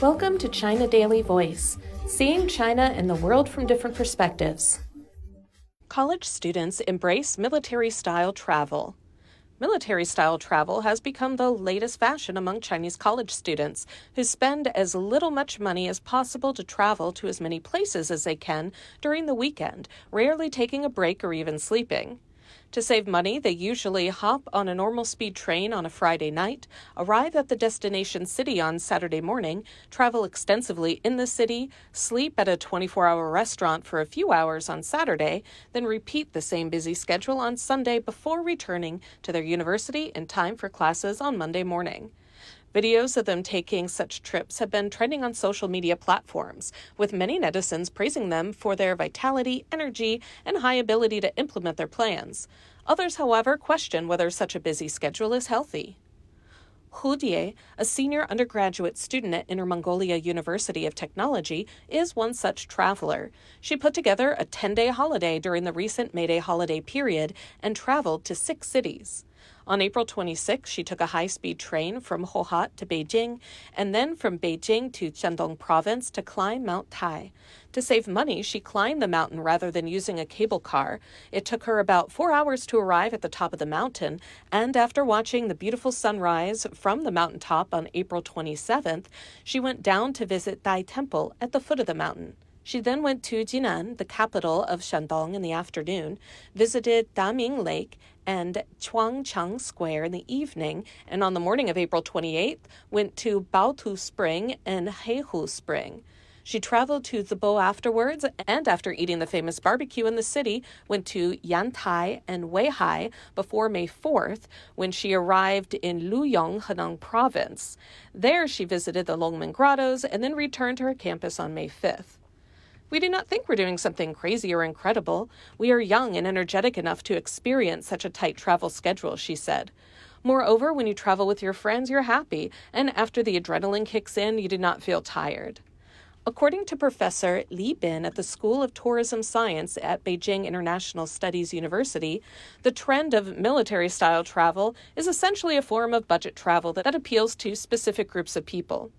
Welcome to China Daily Voice, seeing China and the world from different perspectives. College students embrace military style travel. Military style travel has become the latest fashion among Chinese college students who spend as little much money as possible to travel to as many places as they can during the weekend, rarely taking a break or even sleeping. To save money, they usually hop on a normal speed train on a Friday night, arrive at the destination city on Saturday morning, travel extensively in the city, sleep at a 24 hour restaurant for a few hours on Saturday, then repeat the same busy schedule on Sunday before returning to their university in time for classes on Monday morning. Videos of them taking such trips have been trending on social media platforms, with many netizens praising them for their vitality, energy, and high ability to implement their plans. Others, however, question whether such a busy schedule is healthy. Hu Die, a senior undergraduate student at Inner Mongolia University of Technology, is one such traveler. She put together a 10 day holiday during the recent May Day holiday period and traveled to six cities. On April 26, she took a high speed train from Hohhot to Beijing and then from Beijing to Shandong province to climb Mount Tai. To save money, she climbed the mountain rather than using a cable car. It took her about four hours to arrive at the top of the mountain, and after watching the beautiful sunrise from the mountaintop on April 27th, she went down to visit Dai Temple at the foot of the mountain. She then went to Jinan, the capital of Shandong, in the afternoon, visited Daming Lake and Quancheng Square in the evening, and on the morning of April 28th, went to Baotu Spring and Heihu Spring. She traveled to Zibo afterwards, and after eating the famous barbecue in the city, went to Yantai and Weihai before May 4th, when she arrived in Luoyang, Henan province. There, she visited the Longmen Grottos and then returned to her campus on May 5th. We do not think we're doing something crazy or incredible. We are young and energetic enough to experience such a tight travel schedule, she said. Moreover, when you travel with your friends, you're happy, and after the adrenaline kicks in, you do not feel tired. According to Professor Li Bin at the School of Tourism Science at Beijing International Studies University, the trend of military style travel is essentially a form of budget travel that appeals to specific groups of people.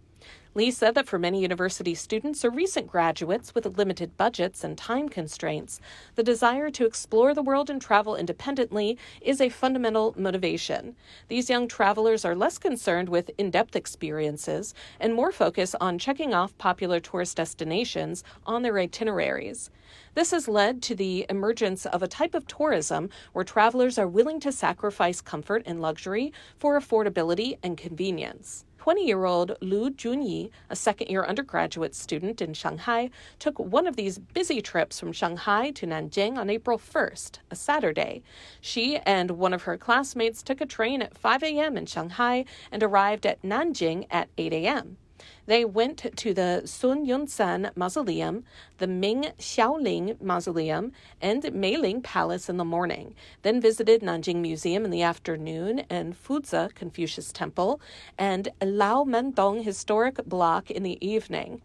Li said that for many university students or recent graduates with limited budgets and time constraints, the desire to explore the world and travel independently is a fundamental motivation. These young travelers are less concerned with in depth experiences and more focused on checking off popular tourist destinations on their itineraries. This has led to the emergence of a type of tourism where travelers are willing to sacrifice comfort and luxury for affordability and convenience. 20 year old Lu Junyi, a second year undergraduate student in Shanghai, took one of these busy trips from Shanghai to Nanjing on April 1st, a Saturday. She and one of her classmates took a train at 5 a.m. in Shanghai and arrived at Nanjing at 8 a.m. They went to the Sun Yat-sen Mausoleum, the Ming Xiaoling Mausoleum, and Meiling Palace in the morning, then visited Nanjing Museum in the afternoon and Fuzi Confucius Temple and Laomendong Historic Block in the evening.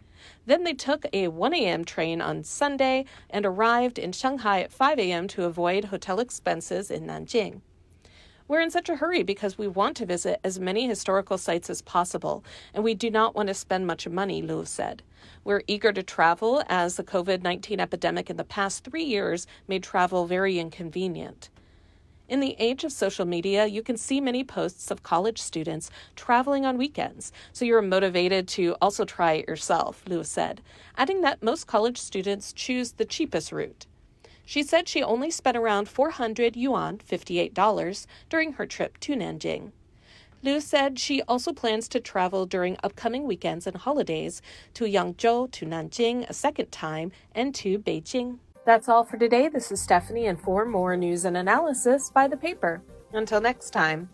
Then they took a 1 a.m. train on Sunday and arrived in Shanghai at 5 a.m. to avoid hotel expenses in Nanjing. We're in such a hurry because we want to visit as many historical sites as possible, and we do not want to spend much money, Lu said. We're eager to travel as the COVID 19 epidemic in the past three years made travel very inconvenient. In the age of social media, you can see many posts of college students traveling on weekends, so you're motivated to also try it yourself, Lewis said, adding that most college students choose the cheapest route. She said she only spent around 400 yuan, $58, during her trip to Nanjing. Liu said she also plans to travel during upcoming weekends and holidays to Yangzhou, to Nanjing a second time, and to Beijing. That's all for today. This is Stephanie, and for more news and analysis, buy the paper. Until next time.